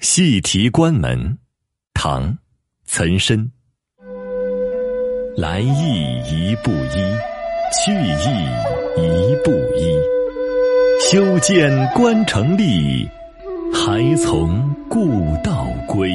细题关门，唐岑参。来意一步一，去意一步一，修建关城吏，还从故道归。